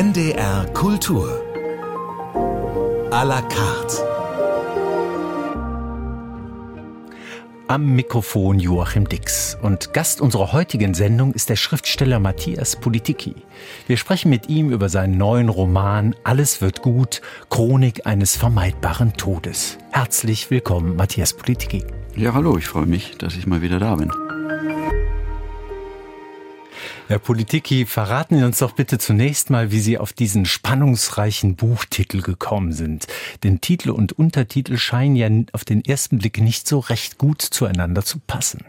NDR Kultur. A la carte. Am Mikrofon Joachim Dix. Und Gast unserer heutigen Sendung ist der Schriftsteller Matthias Politiki. Wir sprechen mit ihm über seinen neuen Roman Alles wird gut, Chronik eines vermeidbaren Todes. Herzlich willkommen, Matthias Politiki. Ja, hallo, ich freue mich, dass ich mal wieder da bin. Herr Politiki, verraten Sie uns doch bitte zunächst mal, wie Sie auf diesen spannungsreichen Buchtitel gekommen sind. Denn Titel und Untertitel scheinen ja auf den ersten Blick nicht so recht gut zueinander zu passen.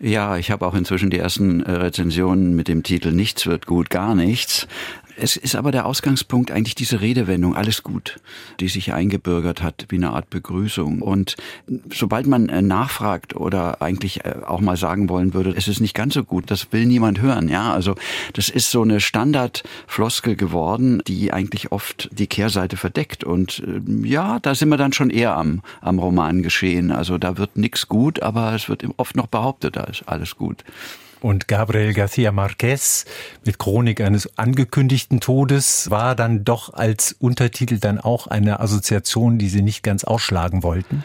Ja, ich habe auch inzwischen die ersten äh, Rezensionen mit dem Titel Nichts wird gut, gar nichts es ist aber der Ausgangspunkt eigentlich diese Redewendung, alles gut, die sich eingebürgert hat wie eine Art Begrüßung. Und sobald man äh, nachfragt oder eigentlich äh, auch mal sagen wollen würde, es ist nicht ganz so gut, das will niemand hören. Ja, also das ist so eine Standardfloskel geworden, die eigentlich oft die Kehrseite verdeckt. Und äh, ja, da sind wir dann schon eher am, am Roman geschehen. Also da wird nichts gut, aber es wird oft noch behauptet, da ist alles gut und Gabriel García Márquez mit Chronik eines angekündigten Todes war dann doch als Untertitel dann auch eine Assoziation, die Sie nicht ganz ausschlagen wollten?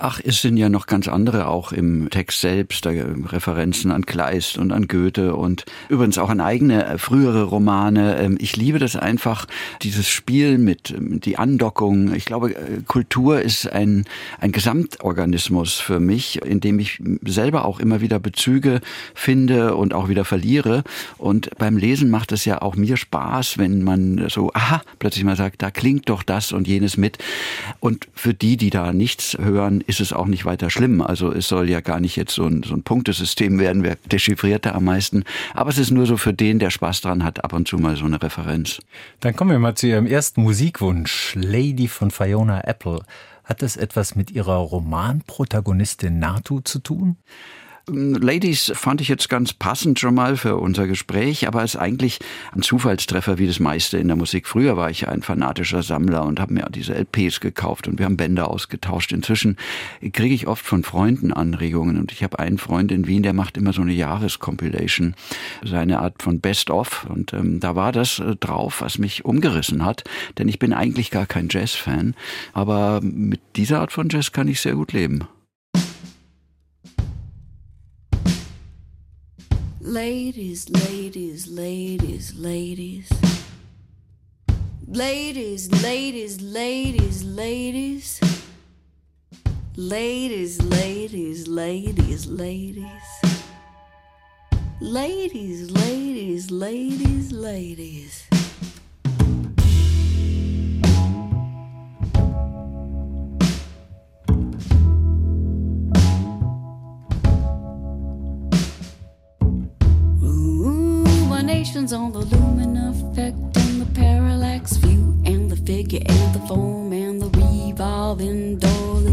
Ach, es sind ja noch ganz andere auch im Text selbst, da Referenzen an Kleist und an Goethe und übrigens auch an eigene äh, frühere Romane. Ähm, ich liebe das einfach, dieses Spiel mit ähm, die Andockung. Ich glaube, äh, Kultur ist ein, ein Gesamtorganismus für mich, in dem ich selber auch immer wieder Bezüge finde und auch wieder verliere. Und beim Lesen macht es ja auch mir Spaß, wenn man so, aha, plötzlich mal sagt, da klingt doch das und jenes mit. Und für die, die da nichts hören, ist es auch nicht weiter schlimm. Also es soll ja gar nicht jetzt so ein, so ein Punktesystem werden, wer dechiffriert da am meisten. Aber es ist nur so für den, der Spaß dran hat, ab und zu mal so eine Referenz. Dann kommen wir mal zu Ihrem ersten Musikwunsch, Lady von Fiona Apple. Hat das etwas mit Ihrer Romanprotagonistin Natu zu tun? Ladies fand ich jetzt ganz passend schon mal für unser Gespräch, aber es ist eigentlich ein Zufallstreffer wie das meiste in der Musik. Früher war ich ein fanatischer Sammler und habe mir diese LPs gekauft und wir haben Bänder ausgetauscht. Inzwischen kriege ich oft von Freunden Anregungen und ich habe einen Freund in Wien, der macht immer so eine Jahrescompilation, seine Art von Best of und ähm, da war das äh, drauf, was mich umgerissen hat, denn ich bin eigentlich gar kein Jazz-Fan, aber mit dieser Art von Jazz kann ich sehr gut leben. Ladies, ladies, ladies, ladies. Ladies, ladies, ladies, ladies. Ladies, ladies, ladies, ladies. Ladies, ladies, ladies, ladies. Ruminations on the lumen effect and the parallax view and the figure and the foam and the revolving door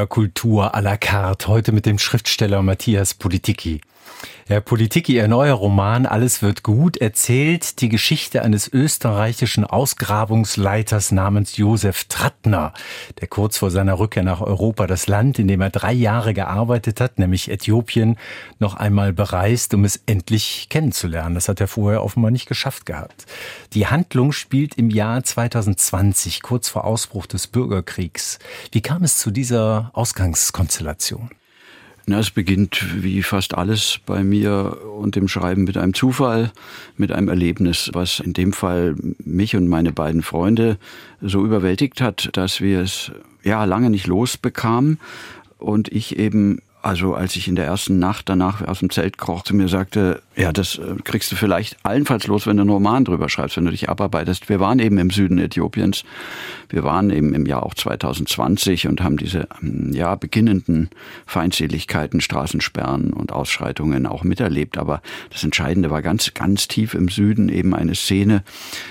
NDR Kultur à la carte, heute mit dem Schriftsteller Matthias Politiki. Herr Politiki, Ihr neuer Roman Alles wird gut erzählt die Geschichte eines österreichischen Ausgrabungsleiters namens Josef Trattner, der kurz vor seiner Rückkehr nach Europa das Land, in dem er drei Jahre gearbeitet hat, nämlich Äthiopien, noch einmal bereist, um es endlich kennenzulernen. Das hat er vorher offenbar nicht geschafft gehabt. Die Handlung spielt im Jahr 2020, kurz vor Ausbruch des Bürgerkriegs. Wie kam es zu dieser Ausgangskonstellation? Na, es beginnt wie fast alles bei mir und dem Schreiben mit einem Zufall, mit einem Erlebnis, was in dem Fall mich und meine beiden Freunde so überwältigt hat, dass wir es ja lange nicht losbekamen und ich eben also als ich in der ersten Nacht danach aus dem Zelt kroch, zu mir sagte, ja, das äh, kriegst du vielleicht allenfalls los, wenn du einen Roman drüber schreibst, wenn du dich abarbeitest. Wir waren eben im Süden Äthiopiens. Wir waren eben im Jahr auch 2020 und haben diese, ähm, ja, beginnenden Feindseligkeiten, Straßensperren und Ausschreitungen auch miterlebt. Aber das Entscheidende war ganz, ganz tief im Süden eben eine Szene,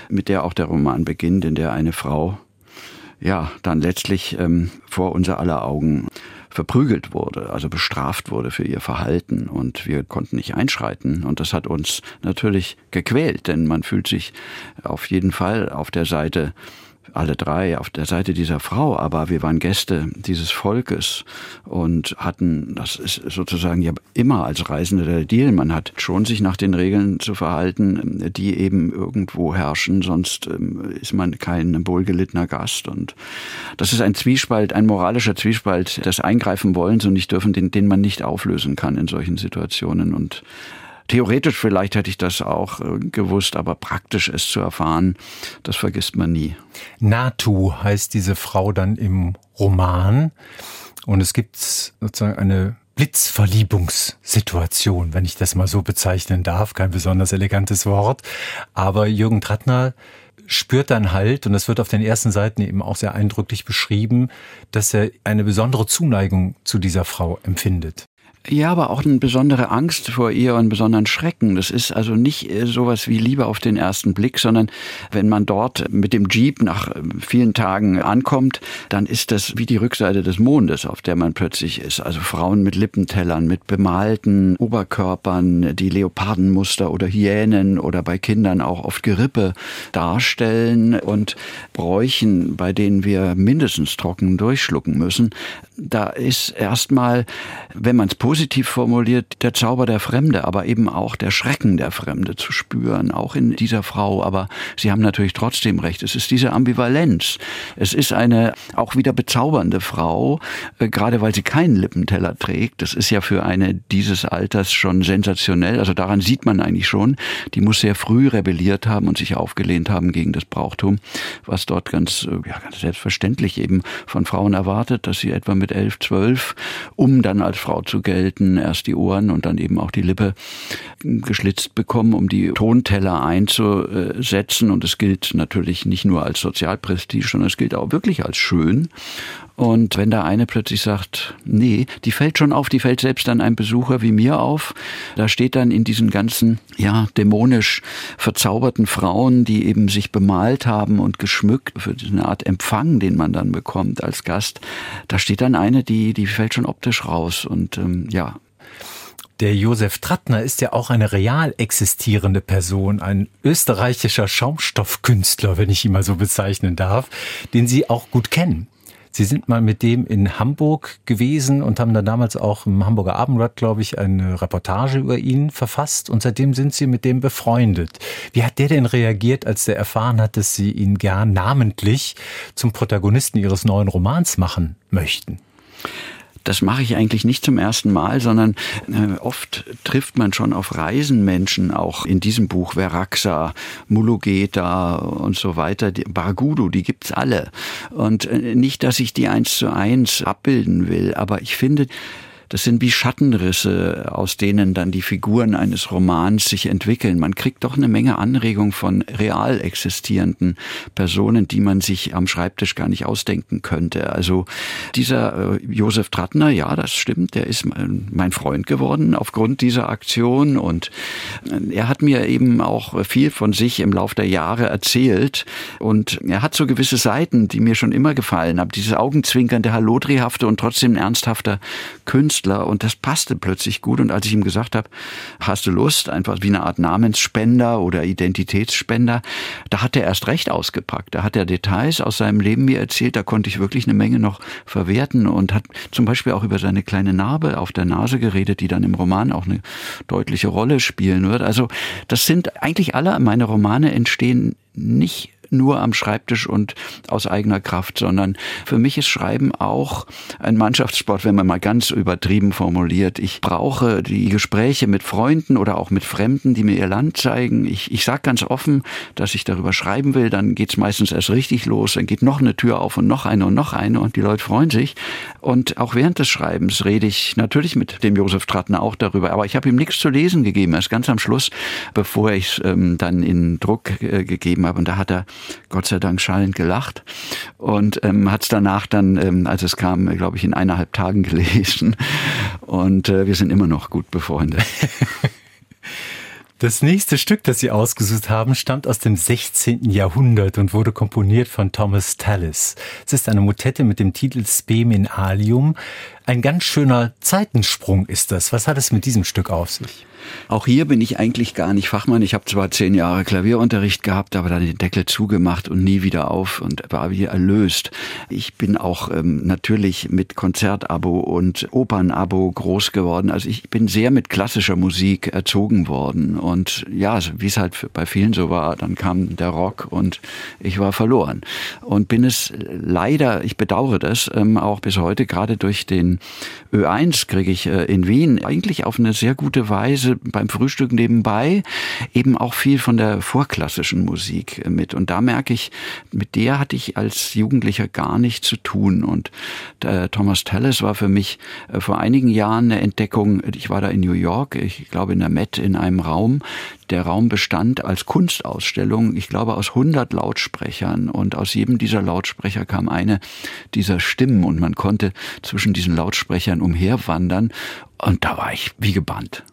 mit der auch der Roman beginnt, in der eine Frau, ja, dann letztlich ähm, vor unser aller Augen verprügelt wurde, also bestraft wurde für ihr Verhalten und wir konnten nicht einschreiten. Und das hat uns natürlich gequält, denn man fühlt sich auf jeden Fall auf der Seite alle drei auf der Seite dieser Frau, aber wir waren Gäste dieses Volkes und hatten, das ist sozusagen ja immer als Reisende der Deal, man hat schon sich nach den Regeln zu verhalten, die eben irgendwo herrschen, sonst ähm, ist man kein wohlgelittener Gast und das ist ein Zwiespalt, ein moralischer Zwiespalt des Eingreifen wollens und nicht dürfen, den, den man nicht auflösen kann in solchen Situationen und Theoretisch vielleicht hätte ich das auch äh, gewusst, aber praktisch es zu erfahren, das vergisst man nie. Natu heißt diese Frau dann im Roman. Und es gibt sozusagen eine Blitzverliebungssituation, wenn ich das mal so bezeichnen darf. Kein besonders elegantes Wort. Aber Jürgen Trattner spürt dann halt, und das wird auf den ersten Seiten eben auch sehr eindrücklich beschrieben, dass er eine besondere Zuneigung zu dieser Frau empfindet. Ja, aber auch eine besondere Angst vor ihr und besonderen Schrecken. Das ist also nicht äh, sowas wie Liebe auf den ersten Blick, sondern wenn man dort mit dem Jeep nach äh, vielen Tagen ankommt, dann ist das wie die Rückseite des Mondes, auf der man plötzlich ist. Also Frauen mit Lippentellern, mit bemalten Oberkörpern, die Leopardenmuster oder Hyänen oder bei Kindern auch oft Gerippe darstellen und Bräuchen, bei denen wir mindestens trocken durchschlucken müssen. Da ist erstmal, wenn man es positiv formuliert, der Zauber der Fremde, aber eben auch der Schrecken der Fremde zu spüren, auch in dieser Frau. Aber Sie haben natürlich trotzdem recht. Es ist diese Ambivalenz. Es ist eine auch wieder bezaubernde Frau, äh, gerade weil sie keinen Lippenteller trägt. Das ist ja für eine dieses Alters schon sensationell. Also daran sieht man eigentlich schon, die muss sehr früh rebelliert haben und sich aufgelehnt haben gegen das Brauchtum, was dort ganz, äh, ja, ganz selbstverständlich eben von Frauen erwartet, dass sie etwa mit elf, zwölf, um dann als Frau zu gelten, gelten, erst die Ohren und dann eben auch die Lippe geschlitzt bekommen, um die Tonteller einzusetzen. Und es gilt natürlich nicht nur als Sozialprestige, sondern es gilt auch wirklich als schön. Und wenn da eine plötzlich sagt, nee, die fällt schon auf, die fällt selbst dann ein Besucher wie mir auf, da steht dann in diesen ganzen, ja, dämonisch verzauberten Frauen, die eben sich bemalt haben und geschmückt für eine Art Empfang, den man dann bekommt als Gast, da steht dann eine, die, die fällt schon optisch raus und ähm, ja, der Josef Trattner ist ja auch eine real existierende Person, ein österreichischer Schaumstoffkünstler, wenn ich ihn mal so bezeichnen darf, den Sie auch gut kennen. Sie sind mal mit dem in Hamburg gewesen und haben da damals auch im Hamburger Abendblatt, glaube ich, eine Reportage über ihn verfasst und seitdem sind Sie mit dem befreundet. Wie hat der denn reagiert, als der erfahren hat, dass Sie ihn gern namentlich zum Protagonisten Ihres neuen Romans machen möchten? Das mache ich eigentlich nicht zum ersten Mal, sondern äh, oft trifft man schon auf Reisen Menschen, auch in diesem Buch Veraxa, Mulugeta und so weiter, die, Bargudu, die gibt's alle. Und äh, nicht, dass ich die eins zu eins abbilden will, aber ich finde, das sind wie Schattenrisse, aus denen dann die Figuren eines Romans sich entwickeln. Man kriegt doch eine Menge Anregung von real existierenden Personen, die man sich am Schreibtisch gar nicht ausdenken könnte. Also dieser äh, Josef Trattner, ja, das stimmt, der ist mein Freund geworden aufgrund dieser Aktion und äh, er hat mir eben auch viel von sich im Lauf der Jahre erzählt und er hat so gewisse Seiten, die mir schon immer gefallen haben. Dieses augenzwinkernde, hallodrihafte und trotzdem ernsthafter Künstler Künstler und das passte plötzlich gut. Und als ich ihm gesagt habe, hast du Lust, einfach wie eine Art Namensspender oder Identitätsspender, da hat er erst recht ausgepackt. Da hat er Details aus seinem Leben mir erzählt, da konnte ich wirklich eine Menge noch verwerten und hat zum Beispiel auch über seine kleine Narbe auf der Nase geredet, die dann im Roman auch eine deutliche Rolle spielen wird. Also das sind eigentlich alle meine Romane entstehen nicht nur am Schreibtisch und aus eigener Kraft, sondern für mich ist Schreiben auch ein Mannschaftssport, wenn man mal ganz übertrieben formuliert. Ich brauche die Gespräche mit Freunden oder auch mit Fremden, die mir ihr Land zeigen. Ich, ich sage ganz offen, dass ich darüber schreiben will, dann geht's meistens erst richtig los, dann geht noch eine Tür auf und noch eine und noch eine und die Leute freuen sich. Und auch während des Schreibens rede ich natürlich mit dem Josef Trattner auch darüber, aber ich habe ihm nichts zu lesen gegeben, erst ganz am Schluss, bevor ich es ähm, dann in Druck äh, gegeben habe. Und da hat er Gott sei Dank schallend gelacht und ähm, hat es danach dann, ähm, als es kam, glaube ich, in eineinhalb Tagen gelesen. Und äh, wir sind immer noch gut befreundet. Das nächste Stück, das Sie ausgesucht haben, stammt aus dem 16. Jahrhundert und wurde komponiert von Thomas Tallis. Es ist eine Motette mit dem Titel Spem in Alium. Ein ganz schöner Zeitensprung ist das. Was hat es mit diesem Stück auf sich? Auch hier bin ich eigentlich gar nicht Fachmann. Ich habe zwar zehn Jahre Klavierunterricht gehabt, aber dann den Deckel zugemacht und nie wieder auf und war wieder erlöst. Ich bin auch ähm, natürlich mit Konzertabo und Opernabo groß geworden. Also ich bin sehr mit klassischer Musik erzogen worden. Und ja, wie es halt bei vielen so war, dann kam der Rock und ich war verloren. Und bin es leider, ich bedauere das, ähm, auch bis heute, gerade durch den Ö1 kriege ich äh, in Wien eigentlich auf eine sehr gute Weise beim Frühstück nebenbei eben auch viel von der vorklassischen Musik mit. Und da merke ich, mit der hatte ich als Jugendlicher gar nichts zu tun. Und der Thomas Tallis war für mich äh, vor einigen Jahren eine Entdeckung. Ich war da in New York, ich glaube in der Met in einem Raum. Der Raum bestand als Kunstausstellung, ich glaube, aus 100 Lautsprechern. Und aus jedem dieser Lautsprecher kam eine dieser Stimmen und man konnte zwischen diesen Lautsprechern umherwandern. Und da war ich wie gebannt.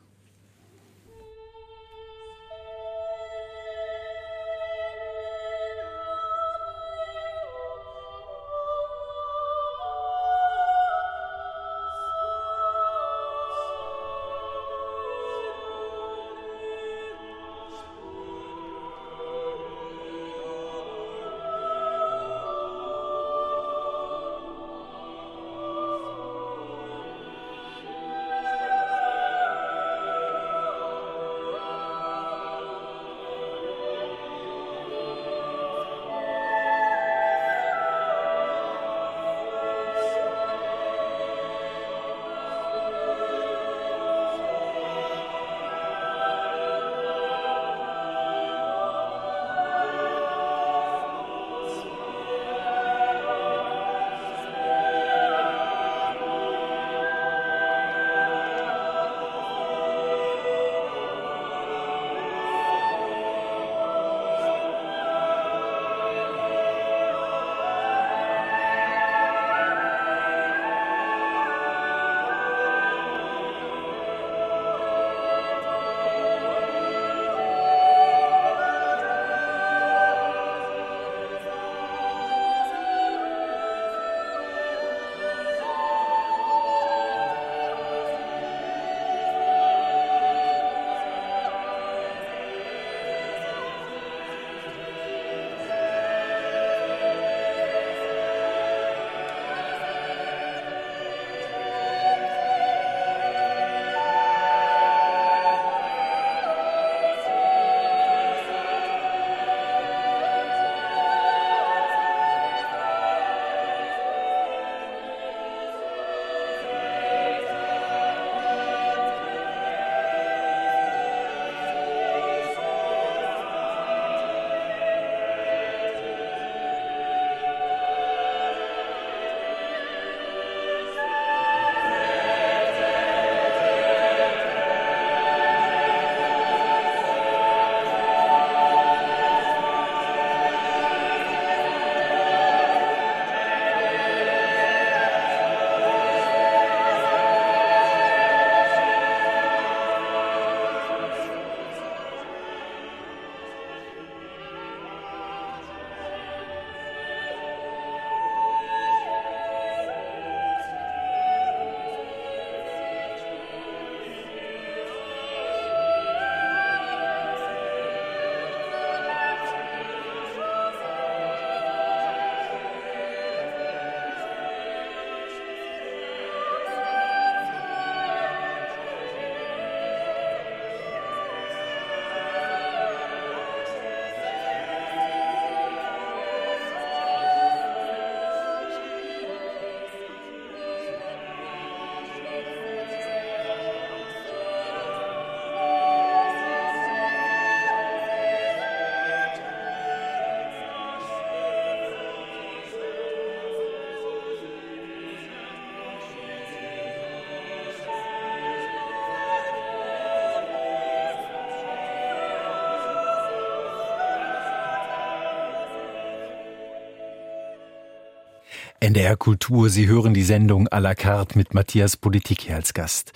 NDR Kultur. Sie hören die Sendung à la carte mit Matthias Politiki als Gast.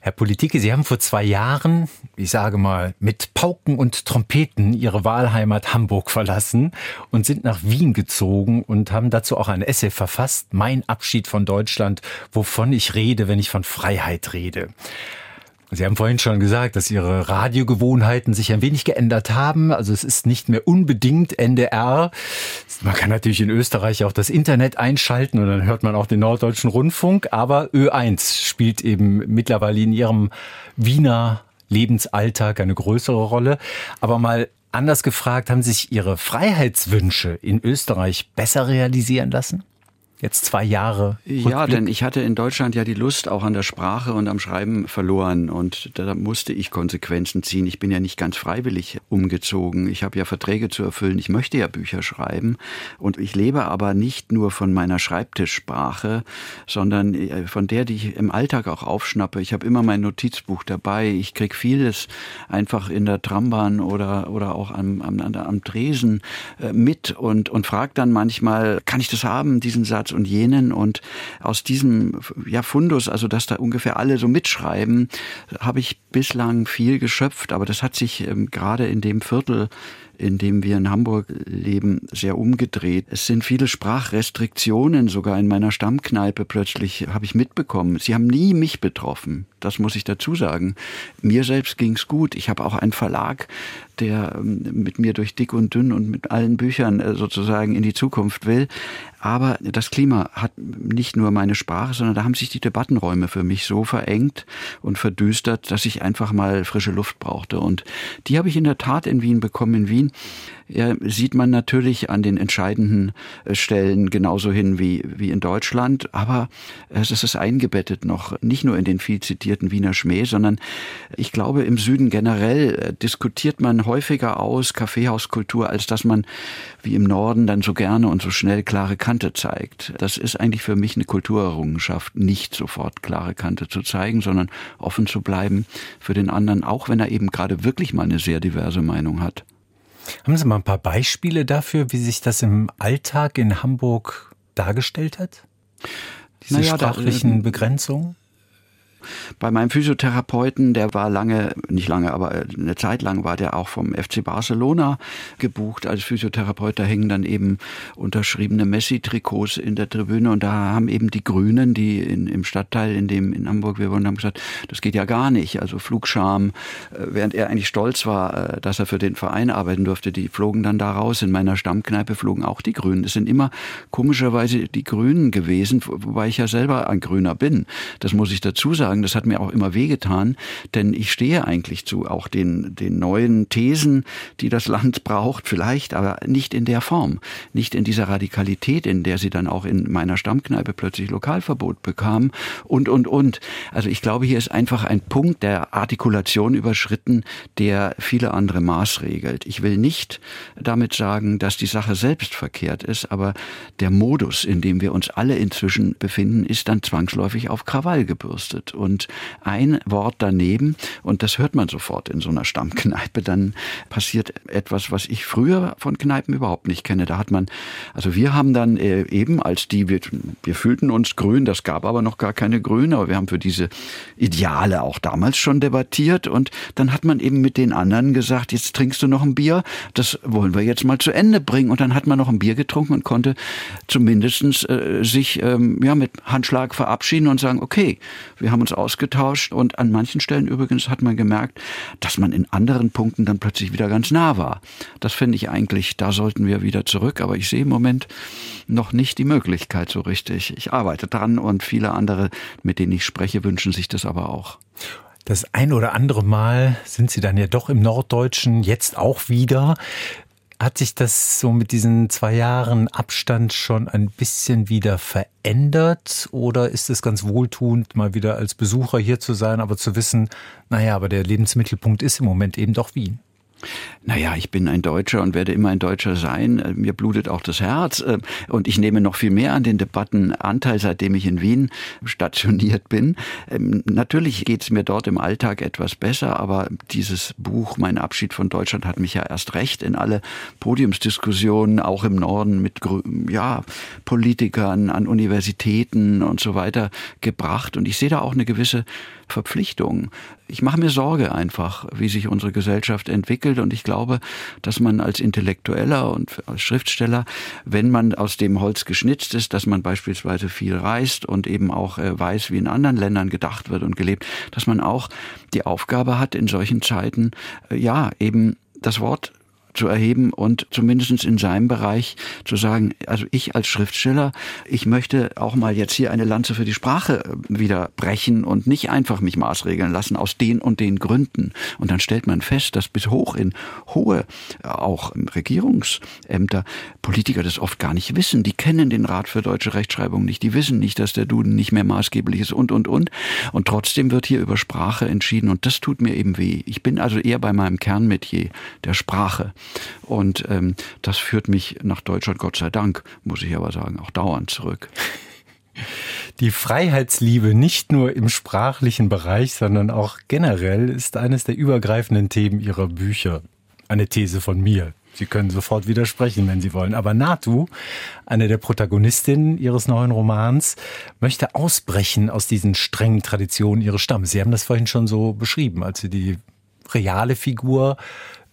Herr Politiki, Sie haben vor zwei Jahren, ich sage mal, mit Pauken und Trompeten Ihre Wahlheimat Hamburg verlassen und sind nach Wien gezogen und haben dazu auch ein Essay verfasst, Mein Abschied von Deutschland, wovon ich rede, wenn ich von Freiheit rede. Sie haben vorhin schon gesagt, dass Ihre Radiogewohnheiten sich ein wenig geändert haben. Also es ist nicht mehr unbedingt NDR. Man kann natürlich in Österreich auch das Internet einschalten und dann hört man auch den Norddeutschen Rundfunk. Aber Ö1 spielt eben mittlerweile in Ihrem Wiener Lebensalltag eine größere Rolle. Aber mal anders gefragt, haben sich Ihre Freiheitswünsche in Österreich besser realisieren lassen? Jetzt zwei Jahre. Rückblick. Ja, denn ich hatte in Deutschland ja die Lust auch an der Sprache und am Schreiben verloren und da musste ich Konsequenzen ziehen. Ich bin ja nicht ganz freiwillig umgezogen. Ich habe ja Verträge zu erfüllen. Ich möchte ja Bücher schreiben und ich lebe aber nicht nur von meiner Schreibtischsprache, sondern äh, von der, die ich im Alltag auch aufschnappe. Ich habe immer mein Notizbuch dabei. Ich krieg vieles einfach in der Trambahn oder oder auch am, am, am Tresen äh, mit und und frage dann manchmal, kann ich das haben, diesen Satz? Und jenen. Und aus diesem ja, Fundus, also dass da ungefähr alle so mitschreiben, habe ich bislang viel geschöpft. Aber das hat sich ähm, gerade in dem Viertel in dem wir in Hamburg leben, sehr umgedreht. Es sind viele Sprachrestriktionen, sogar in meiner Stammkneipe plötzlich habe ich mitbekommen. Sie haben nie mich betroffen. Das muss ich dazu sagen. Mir selbst ging's gut. Ich habe auch einen Verlag, der ähm, mit mir durch dick und dünn und mit allen Büchern äh, sozusagen in die Zukunft will. Aber das Klima hat nicht nur meine Sprache, sondern da haben sich die Debattenräume für mich so verengt und verdüstert, dass ich einfach mal frische Luft brauchte. Und die habe ich in der Tat in Wien bekommen. In Wien ja, sieht man natürlich an den entscheidenden äh, Stellen genauso hin wie, wie in Deutschland, aber es ist eingebettet noch, nicht nur in den viel zitierten Wiener Schmäh, sondern ich glaube, im Süden generell äh, diskutiert man häufiger aus Kaffeehauskultur, als dass man wie im Norden dann so gerne und so schnell klare Kante zeigt. Das ist eigentlich für mich eine Kulturerrungenschaft, nicht sofort klare Kante zu zeigen, sondern offen zu bleiben für den anderen, auch wenn er eben gerade wirklich mal eine sehr diverse Meinung hat. Haben Sie mal ein paar Beispiele dafür, wie sich das im Alltag in Hamburg dargestellt hat? Diese naja, sprachlichen da, Begrenzungen? Bei meinem Physiotherapeuten, der war lange, nicht lange, aber eine Zeit lang war der auch vom FC Barcelona gebucht als Physiotherapeut. Da hängen dann eben unterschriebene Messi-Trikots in der Tribüne und da haben eben die Grünen, die in, im Stadtteil, in dem in Hamburg wir wohnen, haben gesagt, das geht ja gar nicht. Also Flugscham, äh, während er eigentlich stolz war, äh, dass er für den Verein arbeiten durfte, die flogen dann da raus. In meiner Stammkneipe flogen auch die Grünen. Es sind immer komischerweise die Grünen gewesen, wobei ich ja selber ein Grüner bin. Das muss ich dazu sagen sagen, das hat mir auch immer wehgetan, denn ich stehe eigentlich zu auch den, den neuen Thesen, die das Land braucht, vielleicht, aber nicht in der Form, nicht in dieser Radikalität, in der sie dann auch in meiner Stammkneipe plötzlich Lokalverbot bekam und, und, und. Also ich glaube, hier ist einfach ein Punkt der Artikulation überschritten, der viele andere maßregelt. Ich will nicht damit sagen, dass die Sache selbst verkehrt ist, aber der Modus, in dem wir uns alle inzwischen befinden, ist dann zwangsläufig auf Krawall gebürstet und ein Wort daneben. Und das hört man sofort in so einer Stammkneipe. Dann passiert etwas, was ich früher von Kneipen überhaupt nicht kenne. Da hat man, also wir haben dann äh, eben als die, wir, wir fühlten uns grün, das gab aber noch gar keine Grüne, aber wir haben für diese Ideale auch damals schon debattiert. Und dann hat man eben mit den anderen gesagt, jetzt trinkst du noch ein Bier, das wollen wir jetzt mal zu Ende bringen. Und dann hat man noch ein Bier getrunken und konnte zumindestens äh, sich ähm, ja, mit Handschlag verabschieden und sagen, okay, wir haben uns ausgetauscht und an manchen Stellen übrigens hat man gemerkt, dass man in anderen Punkten dann plötzlich wieder ganz nah war. Das finde ich eigentlich, da sollten wir wieder zurück, aber ich sehe im Moment noch nicht die Möglichkeit so richtig. Ich arbeite dran und viele andere, mit denen ich spreche, wünschen sich das aber auch. Das ein oder andere Mal sind Sie dann ja doch im Norddeutschen, jetzt auch wieder. Hat sich das so mit diesen zwei Jahren Abstand schon ein bisschen wieder verändert oder ist es ganz wohltuend, mal wieder als Besucher hier zu sein, aber zu wissen, naja, aber der Lebensmittelpunkt ist im Moment eben doch Wien? Naja, ich bin ein Deutscher und werde immer ein Deutscher sein. Äh, mir blutet auch das Herz äh, und ich nehme noch viel mehr an den Debatten Anteil, seitdem ich in Wien stationiert bin. Ähm, natürlich geht es mir dort im Alltag etwas besser, aber dieses Buch, Mein Abschied von Deutschland, hat mich ja erst recht in alle Podiumsdiskussionen, auch im Norden mit ja, Politikern an Universitäten und so weiter gebracht. Und ich sehe da auch eine gewisse Verpflichtung. Ich mache mir Sorge einfach, wie sich unsere Gesellschaft entwickelt. Und ich glaube, dass man als Intellektueller und als Schriftsteller, wenn man aus dem Holz geschnitzt ist, dass man beispielsweise viel reist und eben auch äh, weiß, wie in anderen Ländern gedacht wird und gelebt, dass man auch die Aufgabe hat, in solchen Zeiten, äh, ja, eben das Wort zu erheben und zumindest in seinem Bereich zu sagen, also ich als Schriftsteller, ich möchte auch mal jetzt hier eine Lanze für die Sprache äh, wieder brechen und nicht einfach mich maßregeln lassen aus den und den Gründen. Und dann stellt man fest, dass bis hoch in hohe, äh, auch Regierungsämter, Politiker das oft gar nicht wissen. Die kennen den Rat für deutsche Rechtschreibung nicht. Die wissen nicht, dass der Duden nicht mehr maßgeblich ist und, und, und. Und trotzdem wird hier über Sprache entschieden und das tut mir eben weh. Ich bin also eher bei meinem Kernmetier, der Sprache. Und ähm, das führt mich nach Deutschland, Gott sei Dank, muss ich aber sagen, auch dauernd zurück. Die Freiheitsliebe nicht nur im sprachlichen Bereich, sondern auch generell ist eines der übergreifenden Themen Ihrer Bücher. Eine These von mir. Sie können sofort widersprechen, wenn Sie wollen. Aber Natu, eine der Protagonistinnen Ihres neuen Romans, möchte ausbrechen aus diesen strengen Traditionen ihres Stammes. Sie haben das vorhin schon so beschrieben, als Sie die reale Figur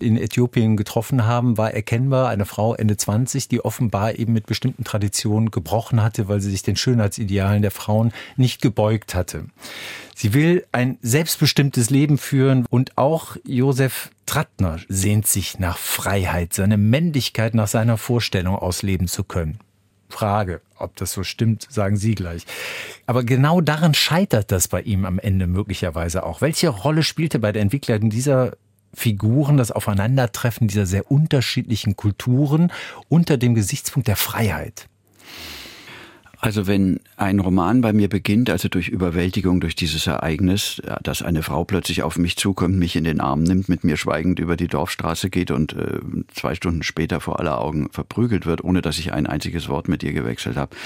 in Äthiopien getroffen haben, war erkennbar eine Frau Ende 20, die offenbar eben mit bestimmten Traditionen gebrochen hatte, weil sie sich den Schönheitsidealen der Frauen nicht gebeugt hatte. Sie will ein selbstbestimmtes Leben führen und auch Josef Trattner sehnt sich nach Freiheit, seine Männlichkeit nach seiner Vorstellung ausleben zu können. Frage, ob das so stimmt, sagen Sie gleich. Aber genau daran scheitert das bei ihm am Ende möglicherweise auch. Welche Rolle spielte bei der Entwicklung dieser Figuren, das Aufeinandertreffen dieser sehr unterschiedlichen Kulturen unter dem Gesichtspunkt der Freiheit? Also wenn ein Roman bei mir beginnt, also durch Überwältigung durch dieses Ereignis, dass eine Frau plötzlich auf mich zukommt, mich in den Arm nimmt, mit mir schweigend über die Dorfstraße geht und äh, zwei Stunden später vor aller Augen verprügelt wird, ohne dass ich ein einziges Wort mit ihr gewechselt habe,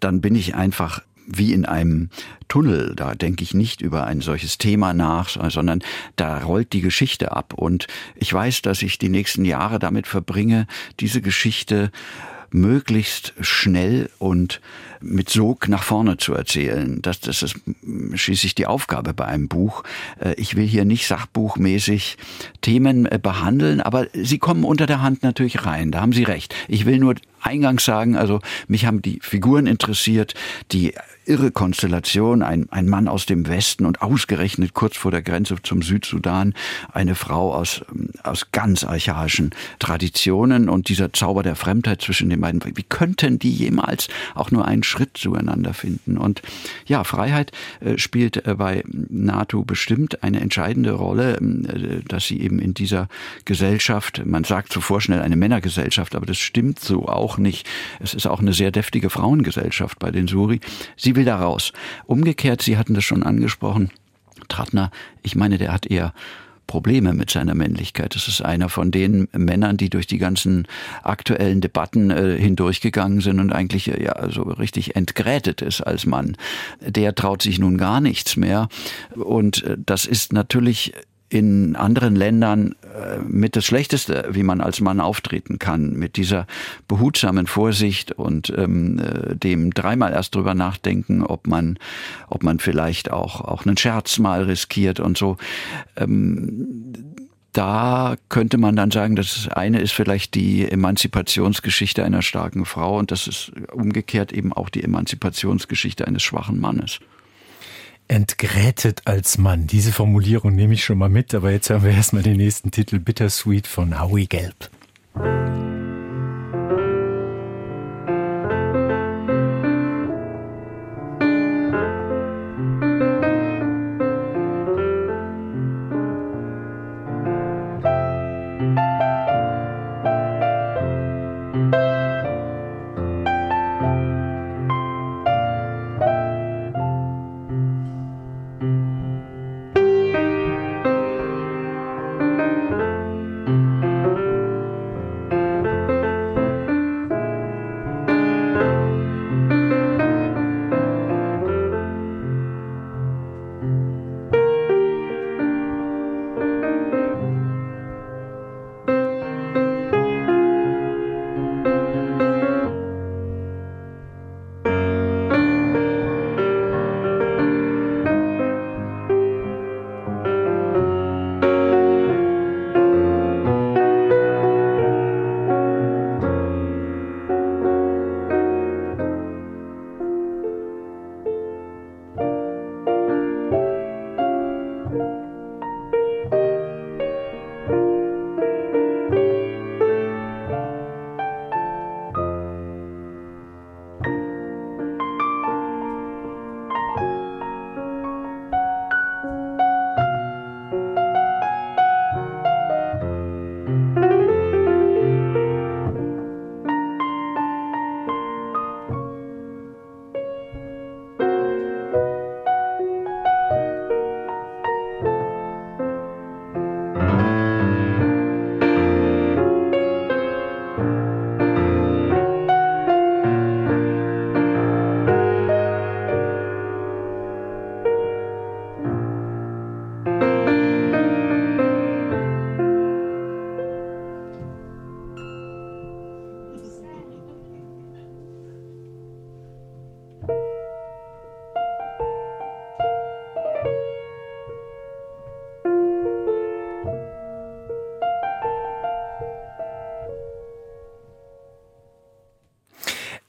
dann bin ich einfach wie in einem Tunnel. Da denke ich nicht über ein solches Thema nach, sondern da rollt die Geschichte ab. Und ich weiß, dass ich die nächsten Jahre damit verbringe, diese Geschichte möglichst schnell und mit Sog nach vorne zu erzählen. Das, das ist schließlich die Aufgabe bei einem Buch. Äh, ich will hier nicht sachbuchmäßig Themen äh, behandeln, aber sie kommen unter der Hand natürlich rein. Da haben Sie recht. Ich will nur eingangs sagen, also mich haben die Figuren interessiert, die irre Konstellation, ein, ein Mann aus dem Westen und ausgerechnet kurz vor der Grenze zum Südsudan eine Frau aus, aus ganz archaischen Traditionen und dieser Zauber der Fremdheit zwischen den beiden. Wie könnten die jemals auch nur einen Schritt zueinander finden? Und ja, Freiheit äh, spielt äh, bei NATO bestimmt eine entscheidende Rolle, äh, dass sie eben in dieser Gesellschaft, man sagt so vorschnell eine Männergesellschaft, aber das stimmt so auch nicht. Es ist auch eine sehr deftige Frauengesellschaft bei den Suri. Sie will da raus. Umgekehrt, Sie hatten das schon angesprochen, Trattner, ich meine, der hat eher Probleme mit seiner Männlichkeit. Das ist einer von den Männern, die durch die ganzen aktuellen Debatten äh, hindurchgegangen sind und eigentlich äh, ja so richtig entgrätet ist als Mann. Der traut sich nun gar nichts mehr und äh, das ist natürlich in anderen Ländern äh, mit das Schlechteste, wie man als Mann auftreten kann, mit dieser behutsamen Vorsicht und ähm, äh, dem dreimal erst drüber nachdenken, ob man, ob man vielleicht auch auch einen Scherz mal riskiert und so. Ähm, da könnte man dann sagen, das eine ist vielleicht die Emanzipationsgeschichte einer starken Frau und das ist umgekehrt eben auch die Emanzipationsgeschichte eines schwachen Mannes. Entgrätet als Mann. Diese Formulierung nehme ich schon mal mit, aber jetzt hören wir erstmal den nächsten Titel Bittersweet von Howie Gelb.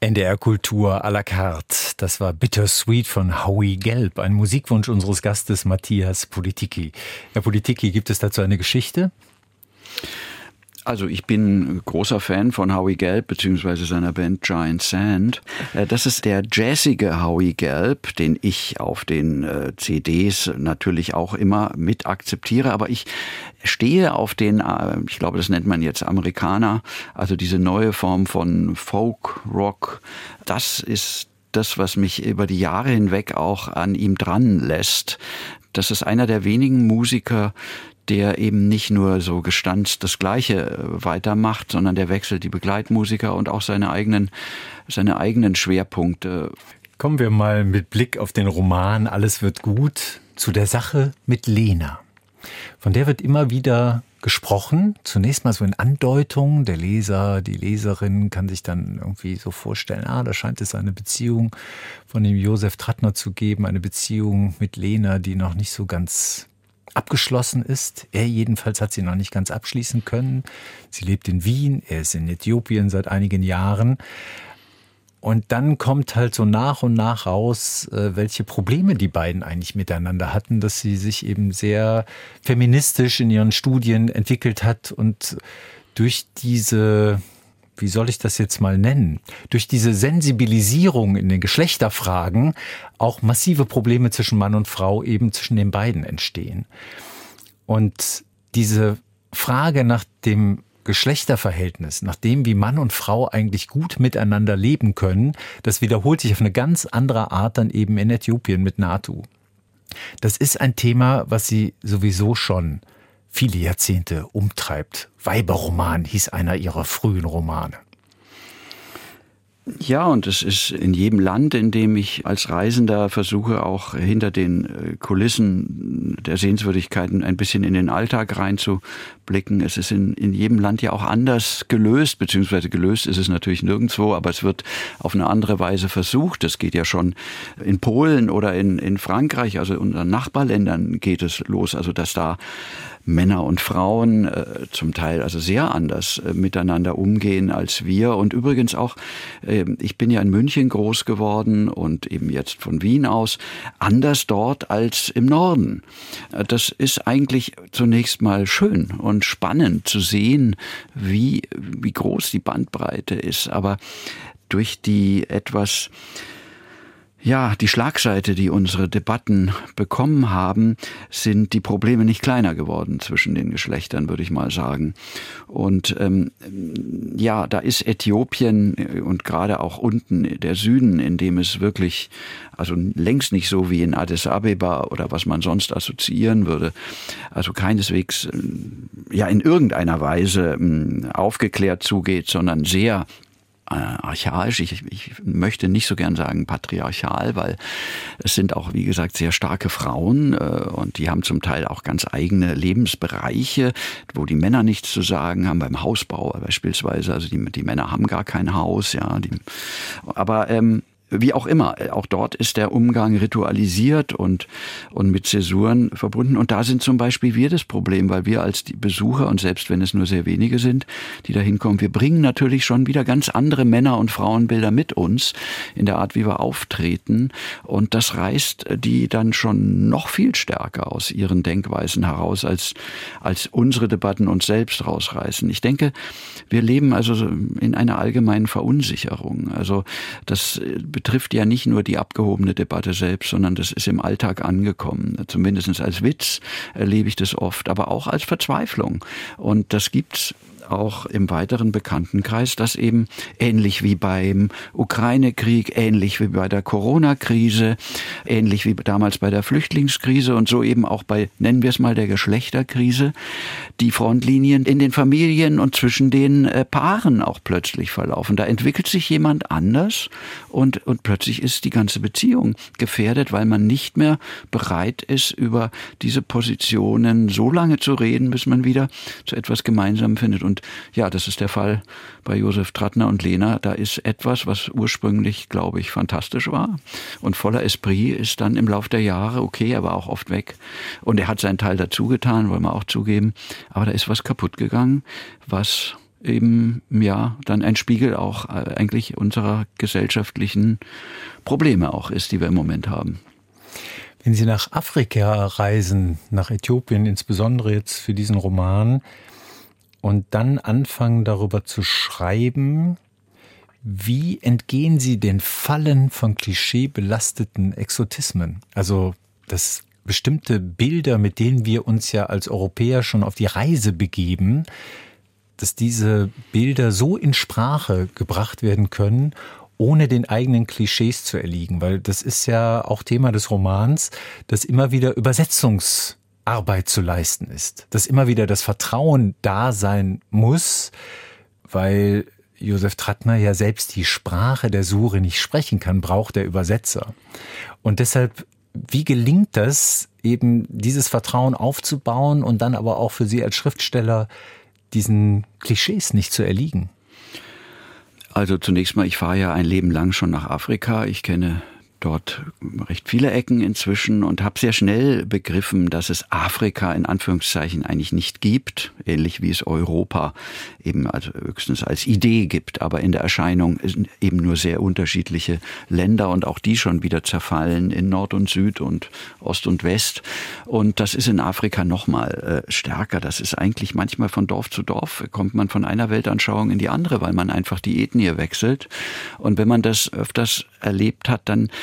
NDR Kultur à la carte. Das war Bittersweet von Howie Gelb, ein Musikwunsch unseres Gastes Matthias Politiki. Herr Politiki, gibt es dazu eine Geschichte? Also ich bin großer Fan von Howie Gelb beziehungsweise seiner Band Giant Sand. Äh, das ist der jazzige Howie Gelb, den ich auf den äh, CDs natürlich auch immer mit akzeptiere. Aber ich stehe auf den, äh, ich glaube, das nennt man jetzt Amerikaner, also diese neue Form von Folk Rock. Das ist das, was mich über die Jahre hinweg auch an ihm dran lässt. Das ist einer der wenigen Musiker, der eben nicht nur so gestanzt das Gleiche äh, weitermacht, sondern der wechselt die Begleitmusiker und auch seine eigenen, seine eigenen Schwerpunkte. Kommen wir mal mit Blick auf den Roman Alles wird gut zu der Sache mit Lena. Von der wird immer wieder gesprochen. Zunächst mal so in Andeutung. Der Leser, die Leserin kann sich dann irgendwie so vorstellen, ah, da scheint es eine Beziehung von dem Josef Trattner zu geben, eine Beziehung mit Lena, die noch nicht so ganz abgeschlossen ist. Er jedenfalls hat sie noch nicht ganz abschließen können. Sie lebt in Wien, er ist in Äthiopien seit einigen Jahren. Und dann kommt halt so nach und nach raus, äh, welche Probleme die beiden eigentlich miteinander hatten, dass sie sich eben sehr feministisch in ihren Studien entwickelt hat und durch diese wie soll ich das jetzt mal nennen, durch diese Sensibilisierung in den Geschlechterfragen auch massive Probleme zwischen Mann und Frau eben zwischen den beiden entstehen. Und diese Frage nach dem Geschlechterverhältnis, nach dem, wie Mann und Frau eigentlich gut miteinander leben können, das wiederholt sich auf eine ganz andere Art dann eben in Äthiopien mit NATO. Das ist ein Thema, was sie sowieso schon viele Jahrzehnte umtreibt. Weiberroman hieß einer ihrer frühen Romane. Ja, und es ist in jedem Land, in dem ich als Reisender versuche, auch hinter den äh, Kulissen der Sehenswürdigkeiten ein bisschen in den Alltag reinzublicken. Es ist in, in jedem Land ja auch anders gelöst, beziehungsweise gelöst ist es natürlich nirgendwo, aber es wird auf eine andere Weise versucht. Das geht ja schon in Polen oder in, in Frankreich, also in unseren Nachbarländern geht es los, also dass da Männer und Frauen äh, zum Teil also sehr anders äh, miteinander umgehen als wir. Und übrigens auch, äh, ich bin ja in München groß geworden und eben jetzt von Wien aus, anders dort als im Norden. Äh, das ist eigentlich zunächst mal schön und spannend zu sehen, wie, wie groß die Bandbreite ist. Aber durch die etwas ja, die Schlagseite, die unsere Debatten bekommen haben, sind die Probleme nicht kleiner geworden zwischen den Geschlechtern, würde ich mal sagen. Und ähm, ja, da ist Äthiopien und gerade auch unten der Süden, in dem es wirklich, also längst nicht so wie in Addis Abeba oder was man sonst assoziieren würde, also keineswegs äh, ja in irgendeiner Weise äh, aufgeklärt zugeht, sondern sehr äh, archaisch. Ich, ich möchte nicht so gern sagen patriarchal, weil es sind auch, wie gesagt, sehr starke Frauen äh, und die haben zum Teil auch ganz eigene Lebensbereiche, wo die Männer nichts zu sagen haben, beim Hausbau beispielsweise. Also die, die Männer haben gar kein Haus, ja. Die, aber ähm, wie auch immer, auch dort ist der Umgang ritualisiert und, und mit Zäsuren verbunden. Und da sind zum Beispiel wir das Problem, weil wir als Besucher, und selbst wenn es nur sehr wenige sind, die da hinkommen, wir bringen natürlich schon wieder ganz andere Männer- und Frauenbilder mit uns in der Art, wie wir auftreten. Und das reißt die dann schon noch viel stärker aus ihren Denkweisen heraus, als, als unsere Debatten uns selbst rausreißen. Ich denke, wir leben also in einer allgemeinen Verunsicherung. Also das betrifft ja nicht nur die abgehobene Debatte selbst, sondern das ist im Alltag angekommen. Zumindest als Witz erlebe ich das oft, aber auch als Verzweiflung. Und das gibt's auch im weiteren Bekanntenkreis, dass eben ähnlich wie beim Ukraine-Krieg, ähnlich wie bei der Corona-Krise, ähnlich wie damals bei der Flüchtlingskrise und so eben auch bei, nennen wir es mal, der Geschlechterkrise, die Frontlinien in den Familien und zwischen den äh, Paaren auch plötzlich verlaufen. Da entwickelt sich jemand anders und, und plötzlich ist die ganze Beziehung gefährdet, weil man nicht mehr bereit ist, über diese Positionen so lange zu reden, bis man wieder zu etwas Gemeinsamem findet. Und ja, das ist der Fall bei Josef Trattner und Lena. Da ist etwas, was ursprünglich, glaube ich, fantastisch war und voller Esprit, ist dann im Lauf der Jahre, okay, er war auch oft weg und er hat seinen Teil dazu getan, wollen wir auch zugeben, aber da ist was kaputt gegangen, was eben ja dann ein Spiegel auch äh, eigentlich unserer gesellschaftlichen Probleme auch ist, die wir im Moment haben. Wenn Sie nach Afrika reisen, nach Äthiopien insbesondere jetzt für diesen Roman, und dann anfangen darüber zu schreiben, wie entgehen Sie den Fallen von klischeebelasteten Exotismen? Also, dass bestimmte Bilder, mit denen wir uns ja als Europäer schon auf die Reise begeben, dass diese Bilder so in Sprache gebracht werden können, ohne den eigenen Klischees zu erliegen, weil das ist ja auch Thema des Romans, dass immer wieder Übersetzungsarbeit zu leisten ist, dass immer wieder das Vertrauen da sein muss, weil Josef Trattner ja selbst die Sprache der Sure nicht sprechen kann, braucht der Übersetzer. Und deshalb, wie gelingt das, eben dieses Vertrauen aufzubauen und dann aber auch für Sie als Schriftsteller diesen Klischees nicht zu erliegen? Also zunächst mal, ich fahre ja ein Leben lang schon nach Afrika. Ich kenne dort recht viele Ecken inzwischen und habe sehr schnell begriffen, dass es Afrika in Anführungszeichen eigentlich nicht gibt, ähnlich wie es Europa eben also höchstens als Idee gibt, aber in der Erscheinung eben nur sehr unterschiedliche Länder und auch die schon wieder zerfallen in Nord und Süd und Ost und West und das ist in Afrika noch mal äh, stärker. Das ist eigentlich manchmal von Dorf zu Dorf kommt man von einer Weltanschauung in die andere, weil man einfach die Ethnie wechselt und wenn man das öfters erlebt hat, dann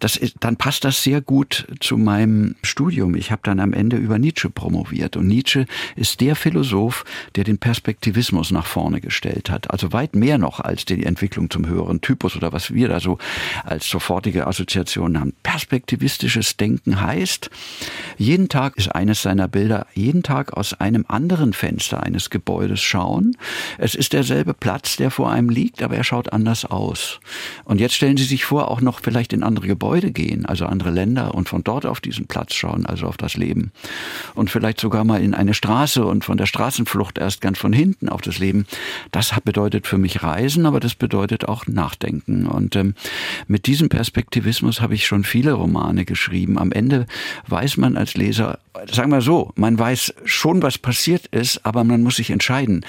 das ist, dann passt das sehr gut zu meinem Studium. Ich habe dann am Ende über Nietzsche promoviert und Nietzsche ist der Philosoph, der den Perspektivismus nach vorne gestellt hat. Also weit mehr noch als die Entwicklung zum höheren Typus oder was wir da so als sofortige Assoziationen haben. Perspektivistisches Denken heißt, jeden Tag ist eines seiner Bilder, jeden Tag aus einem anderen Fenster eines Gebäudes schauen. Es ist derselbe Platz, der vor einem liegt, aber er schaut anders aus. Und jetzt stellen Sie sich vor, auch noch vielleicht in andere Gebäude Gebäude gehen, also andere Länder und von dort auf diesen Platz schauen, also auf das Leben. Und vielleicht sogar mal in eine Straße und von der Straßenflucht erst ganz von hinten auf das Leben. Das bedeutet für mich Reisen, aber das bedeutet auch Nachdenken. Und ähm, mit diesem Perspektivismus habe ich schon viele Romane geschrieben. Am Ende weiß man als Leser, sagen wir so, man weiß schon, was passiert ist, aber man muss sich entscheiden,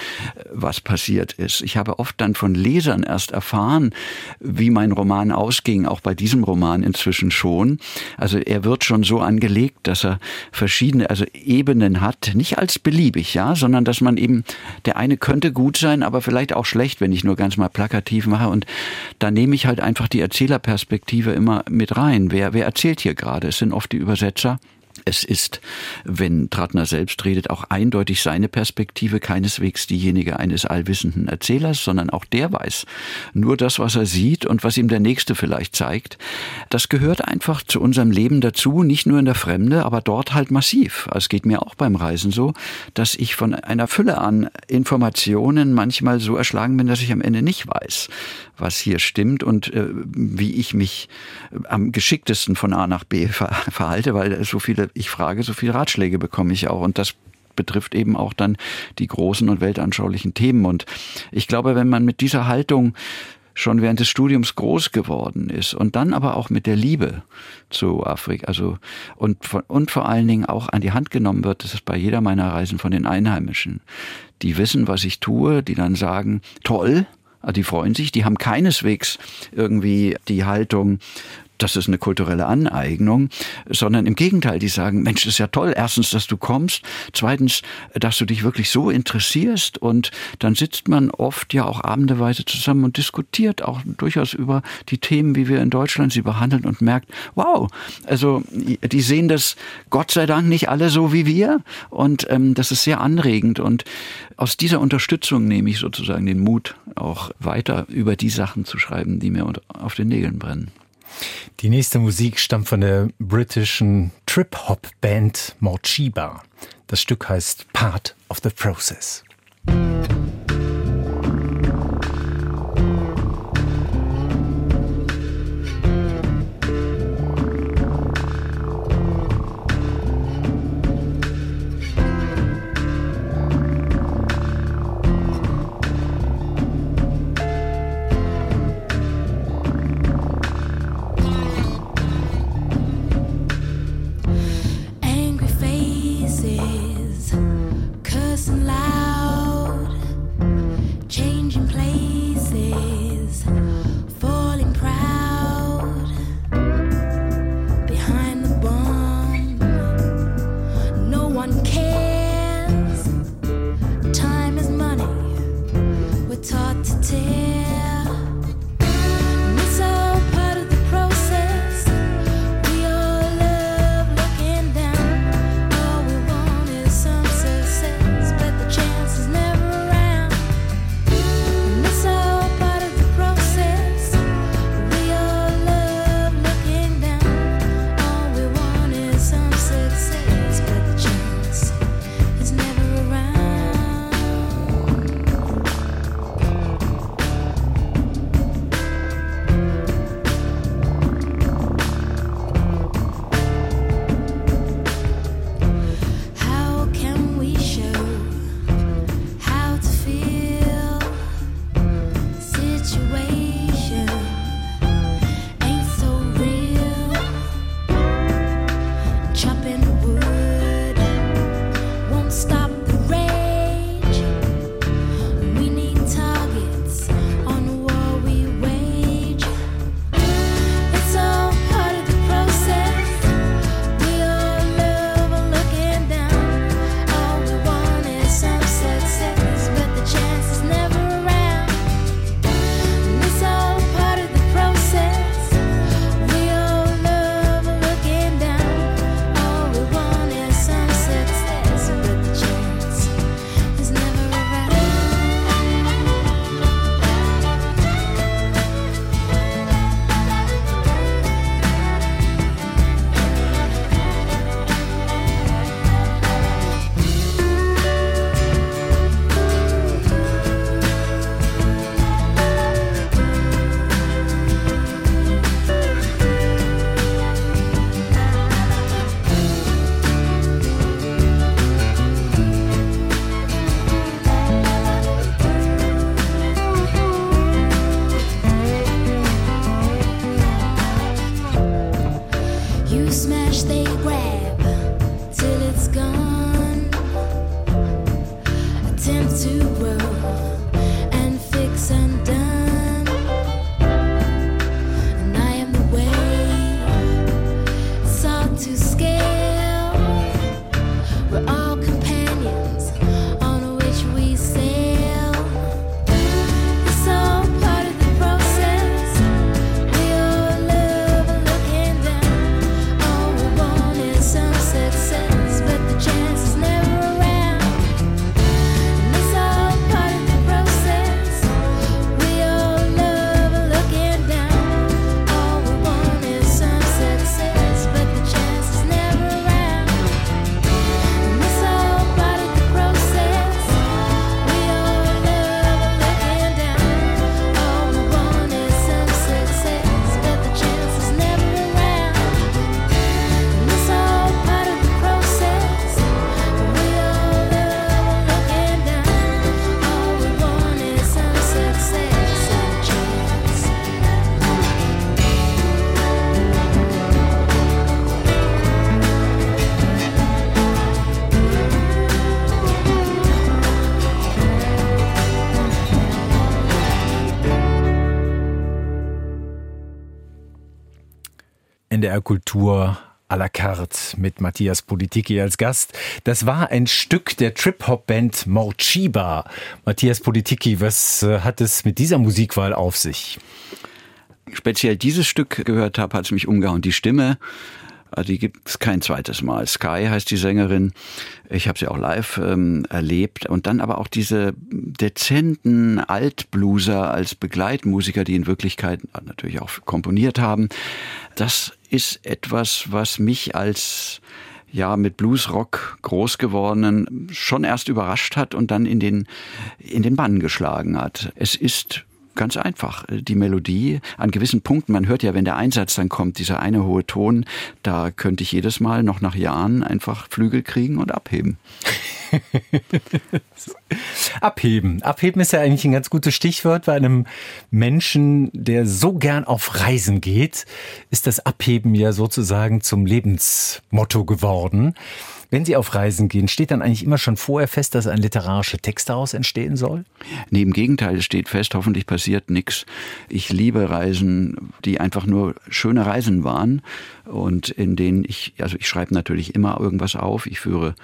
was passiert ist. Ich habe oft dann von Lesern erst erfahren, wie mein Roman ausging, auch bei diesem Roman inzwischen schon. Also er wird schon so angelegt, dass er verschiedene, also Ebenen hat, nicht als beliebig, ja, sondern dass man eben, der eine könnte gut sein, aber vielleicht auch schlecht, wenn ich nur ganz mal plakativ mache. Und da nehme ich halt einfach die Erzählerperspektive immer mit rein. Wer, wer erzählt hier gerade? Es sind oft die Übersetzer. Es ist, wenn Trattner selbst redet, auch eindeutig seine Perspektive, keineswegs diejenige eines allwissenden Erzählers, sondern auch der weiß nur das, was er sieht und was ihm der Nächste vielleicht zeigt. Das gehört einfach zu unserem Leben dazu, nicht nur in der Fremde, aber dort halt massiv. Es geht mir auch beim Reisen so, dass ich von einer Fülle an Informationen manchmal so erschlagen bin, dass ich am Ende nicht weiß, was hier stimmt und äh, wie ich mich am geschicktesten von A nach B ver verhalte, weil so viele, ich frage, so viele Ratschläge bekomme ich auch und das betrifft eben auch dann die großen und weltanschaulichen Themen. Und ich glaube, wenn man mit dieser Haltung schon während des Studiums groß geworden ist und dann aber auch mit der Liebe zu Afrika, also und, und vor allen Dingen auch an die Hand genommen wird, das ist bei jeder meiner Reisen von den Einheimischen, die wissen, was ich tue, die dann sagen, toll, die freuen sich, die haben keineswegs irgendwie die Haltung, das ist eine kulturelle Aneignung, sondern im Gegenteil, die sagen, Mensch, das ist ja toll, erstens, dass du kommst, zweitens, dass du dich wirklich so interessierst und dann sitzt man oft ja auch abendeweise zusammen und diskutiert auch durchaus über die Themen, wie wir in Deutschland sie behandeln und merkt, wow, also die sehen das Gott sei Dank nicht alle so wie wir und ähm, das ist sehr anregend und aus dieser Unterstützung nehme ich sozusagen den Mut, auch weiter über die Sachen zu schreiben, die mir auf den Nägeln brennen. Die nächste Musik stammt von der britischen Trip-Hop-Band Morchiba. Das Stück heißt Part of the Process. NDR Kultur à la carte mit Matthias Politiki als Gast. Das war ein Stück der Trip-Hop-Band Morchiba. Matthias Politiki, was äh, hat es mit dieser Musikwahl auf sich? Speziell dieses Stück gehört habe, hat es mich umgehauen. Die Stimme, also die gibt es kein zweites Mal. Sky heißt die Sängerin. Ich habe sie auch live ähm, erlebt. Und dann aber auch diese dezenten Altblueser als Begleitmusiker, die in Wirklichkeit natürlich auch komponiert haben. Das ist etwas, was mich als ja mit Bluesrock groß gewordenen schon erst überrascht hat und dann in den in den Bann geschlagen hat. Es ist Ganz einfach. Die Melodie an gewissen Punkten, man hört ja, wenn der Einsatz dann kommt, dieser eine hohe Ton, da könnte ich jedes Mal noch nach Jahren einfach Flügel kriegen und abheben. abheben. Abheben ist ja eigentlich ein ganz gutes Stichwort bei einem Menschen, der so gern auf Reisen geht, ist das Abheben ja sozusagen zum Lebensmotto geworden. Wenn Sie auf Reisen gehen, steht dann eigentlich immer schon vorher fest, dass ein literarischer Text daraus entstehen soll? Nee, im Gegenteil, es steht fest, hoffentlich passiert nichts. Ich liebe Reisen, die einfach nur schöne Reisen waren und in denen ich, also ich schreibe natürlich immer irgendwas auf. Ich führe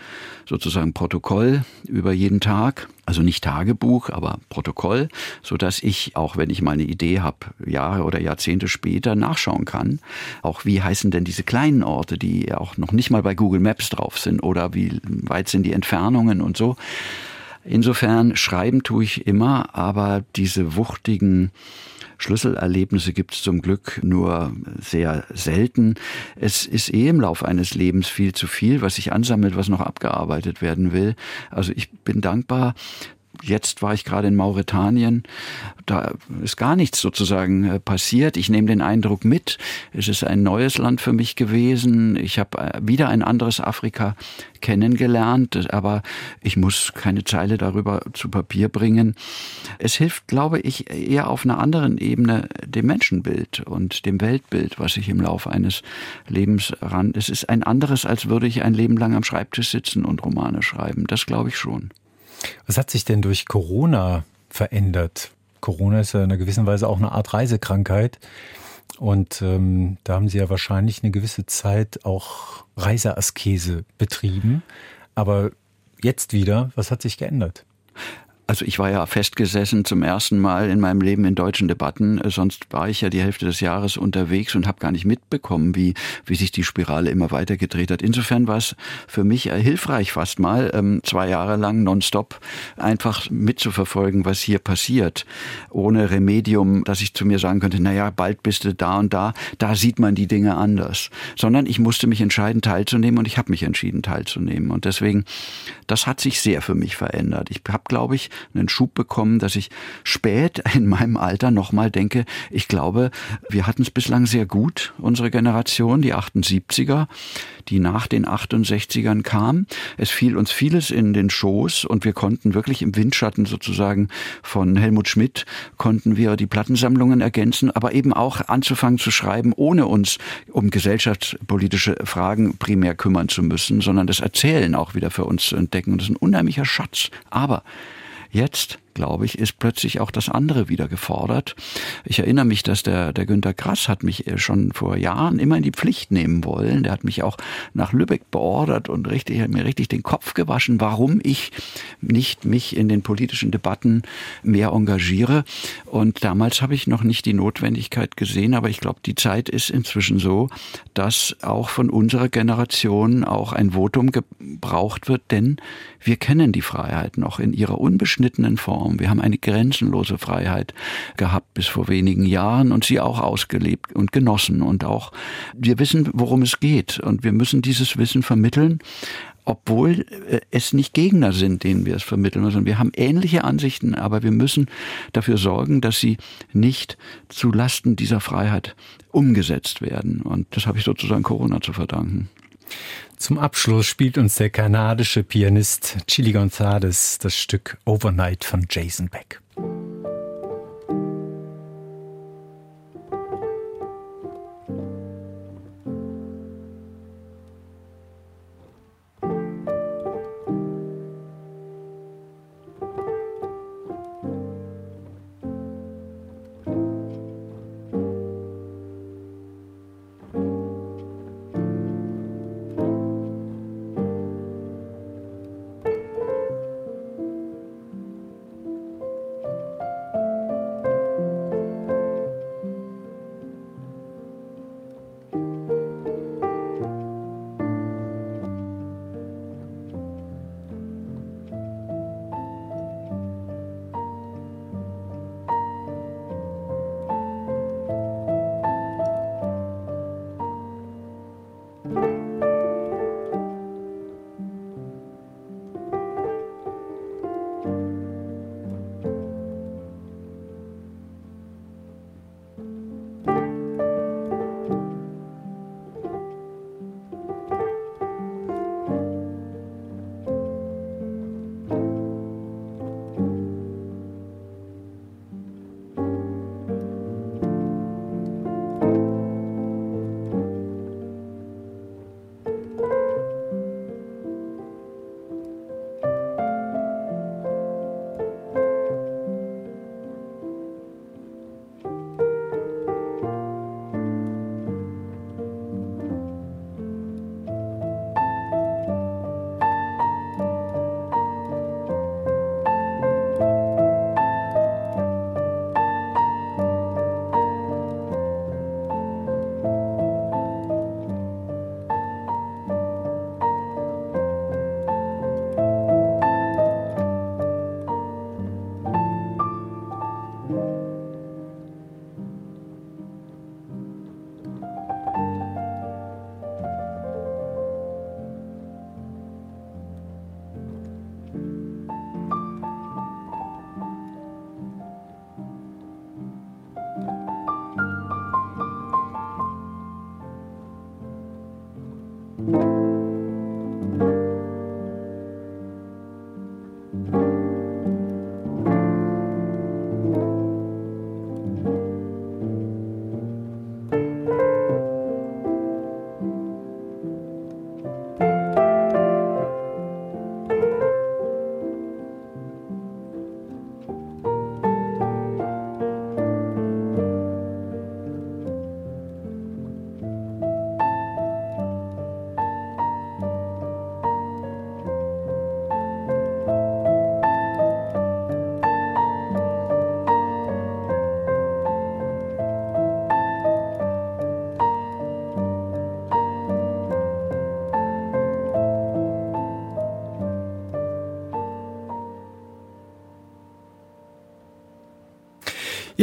sozusagen Protokoll über jeden Tag, also nicht Tagebuch, aber Protokoll, so dass ich auch wenn ich mal eine Idee habe, Jahre oder Jahrzehnte später nachschauen kann, auch wie heißen denn diese kleinen Orte, die auch noch nicht mal bei Google Maps drauf sind oder wie weit sind die Entfernungen und so. Insofern schreiben tue ich immer, aber diese wuchtigen Schlüsselerlebnisse gibt es zum Glück nur sehr selten. Es ist eh im Laufe eines Lebens viel zu viel, was sich ansammelt, was noch abgearbeitet werden will. Also ich bin dankbar, Jetzt war ich gerade in Mauretanien. Da ist gar nichts sozusagen äh, passiert. Ich nehme den Eindruck mit. Es ist ein neues Land für mich gewesen. Ich habe äh, wieder ein anderes Afrika kennengelernt, aber ich muss keine Zeile darüber zu Papier bringen. Es hilft, glaube ich, eher auf einer anderen Ebene dem Menschenbild und dem Weltbild, was sich im Laufe eines Lebens ran. Es ist ein anderes, als würde ich ein Leben lang am Schreibtisch sitzen und Romane schreiben. Das glaube ich schon. Was hat sich denn durch Corona verändert? Corona ist ja in einer gewissen Weise auch eine Art Reisekrankheit. Und ähm, da haben Sie ja wahrscheinlich eine gewisse Zeit auch Reiseaskese betrieben. Aber jetzt wieder, was hat sich geändert? Also ich war ja festgesessen zum ersten Mal in meinem Leben in deutschen Debatten. Sonst war ich ja die Hälfte des Jahres unterwegs und habe gar nicht mitbekommen, wie, wie sich die Spirale immer weiter gedreht hat. Insofern war es für mich hilfreich fast mal, ähm, zwei Jahre lang nonstop einfach mitzuverfolgen, was hier passiert. Ohne Remedium, dass ich zu mir sagen könnte, naja, bald bist du da und da, da sieht man die Dinge anders. Sondern ich musste mich entscheiden, teilzunehmen und ich habe mich entschieden, teilzunehmen. Und deswegen, das hat sich sehr für mich verändert. Ich habe, glaube ich, einen Schub bekommen, dass ich spät in meinem Alter nochmal denke, ich glaube, wir hatten es bislang sehr gut, unsere Generation, die 78er, die nach den 68ern kam. Es fiel uns vieles in den Schoß und wir konnten wirklich im Windschatten sozusagen von Helmut Schmidt konnten wir die Plattensammlungen ergänzen, aber eben auch anzufangen zu schreiben, ohne uns um gesellschaftspolitische Fragen primär kümmern zu müssen, sondern das Erzählen auch wieder für uns zu entdecken. Und das ist ein unheimlicher Schatz. Aber Jetzt, glaube ich, ist plötzlich auch das andere wieder gefordert. Ich erinnere mich, dass der, der Günter Grass hat mich äh, schon vor Jahren immer in die Pflicht nehmen wollen. Der hat mich auch nach Lübeck beordert und richtig, hat mir richtig den Kopf gewaschen, warum ich nicht mich in den politischen Debatten mehr engagiere. Und damals habe ich noch nicht die Notwendigkeit gesehen, aber ich glaube, die Zeit ist inzwischen so, dass auch von unserer Generation auch ein Votum gebraucht wird, denn wir kennen die Freiheit noch in ihrer unbeschnittenen Form. Wir haben eine grenzenlose Freiheit gehabt bis vor wenigen Jahren und sie auch ausgelebt und genossen. Und auch wir wissen, worum es geht. Und wir müssen dieses Wissen vermitteln obwohl äh, es nicht Gegner sind, denen wir es vermitteln müssen. Wir haben ähnliche Ansichten, aber wir müssen dafür sorgen, dass sie nicht zu Lasten dieser Freiheit umgesetzt werden. Und das habe ich sozusagen Corona zu verdanken. Zum Abschluss spielt uns der kanadische Pianist Chili Gonzalez das Stück Overnight von Jason Beck.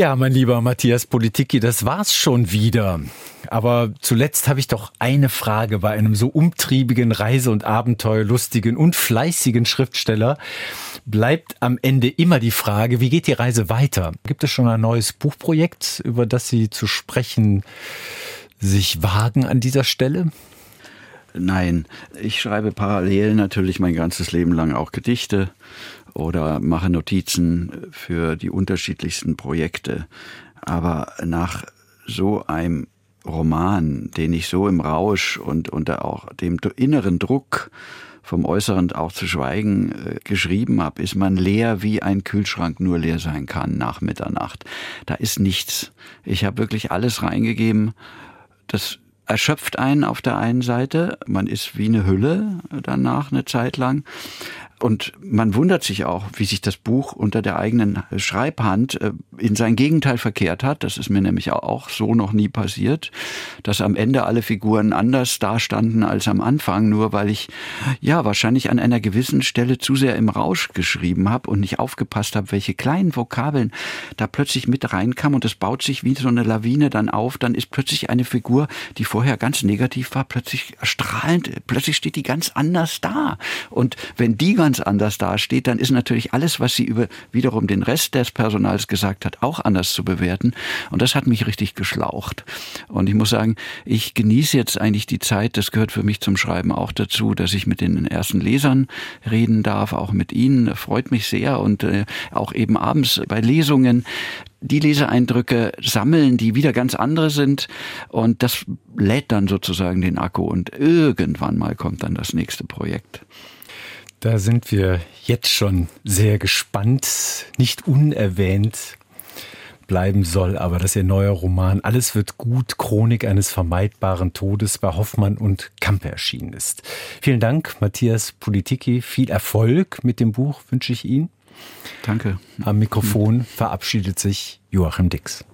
Ja, mein lieber Matthias Politiki, das war's schon wieder. Aber zuletzt habe ich doch eine Frage bei einem so umtriebigen, reise- und abenteuerlustigen und fleißigen Schriftsteller. Bleibt am Ende immer die Frage, wie geht die Reise weiter? Gibt es schon ein neues Buchprojekt, über das Sie zu sprechen sich wagen an dieser Stelle? Nein, ich schreibe parallel natürlich mein ganzes Leben lang auch Gedichte oder mache Notizen für die unterschiedlichsten Projekte. Aber nach so einem Roman, den ich so im Rausch und unter auch dem inneren Druck vom Äußeren auch zu schweigen äh, geschrieben habe, ist man leer, wie ein Kühlschrank nur leer sein kann nach Mitternacht. Da ist nichts. Ich habe wirklich alles reingegeben. Das erschöpft einen auf der einen Seite. Man ist wie eine Hülle danach eine Zeit lang. Und man wundert sich auch, wie sich das Buch unter der eigenen Schreibhand äh, in sein Gegenteil verkehrt hat. Das ist mir nämlich auch so noch nie passiert, dass am Ende alle Figuren anders dastanden als am Anfang, nur weil ich ja wahrscheinlich an einer gewissen Stelle zu sehr im Rausch geschrieben habe und nicht aufgepasst habe, welche kleinen Vokabeln da plötzlich mit reinkamen und es baut sich wie so eine Lawine dann auf. Dann ist plötzlich eine Figur, die vorher ganz negativ war, plötzlich strahlend, plötzlich steht die ganz anders da. Und wenn die ganz anders dasteht, dann ist natürlich alles, was sie über wiederum den Rest des Personals gesagt hat, auch anders zu bewerten. Und das hat mich richtig geschlaucht. Und ich muss sagen, ich genieße jetzt eigentlich die Zeit, das gehört für mich zum Schreiben auch dazu, dass ich mit den ersten Lesern reden darf, auch mit Ihnen. Das freut mich sehr und äh, auch eben abends bei Lesungen die Leseeindrücke sammeln, die wieder ganz andere sind und das lädt dann sozusagen den Akku und irgendwann mal kommt dann das nächste Projekt. Da sind wir jetzt schon sehr gespannt, nicht unerwähnt bleiben soll, aber dass Ihr neuer Roman Alles wird gut, Chronik eines vermeidbaren Todes bei Hoffmann und Kampe erschienen ist. Vielen Dank, Matthias Politiki. Viel Erfolg mit dem Buch wünsche ich Ihnen. Danke. Am Mikrofon verabschiedet sich Joachim Dix.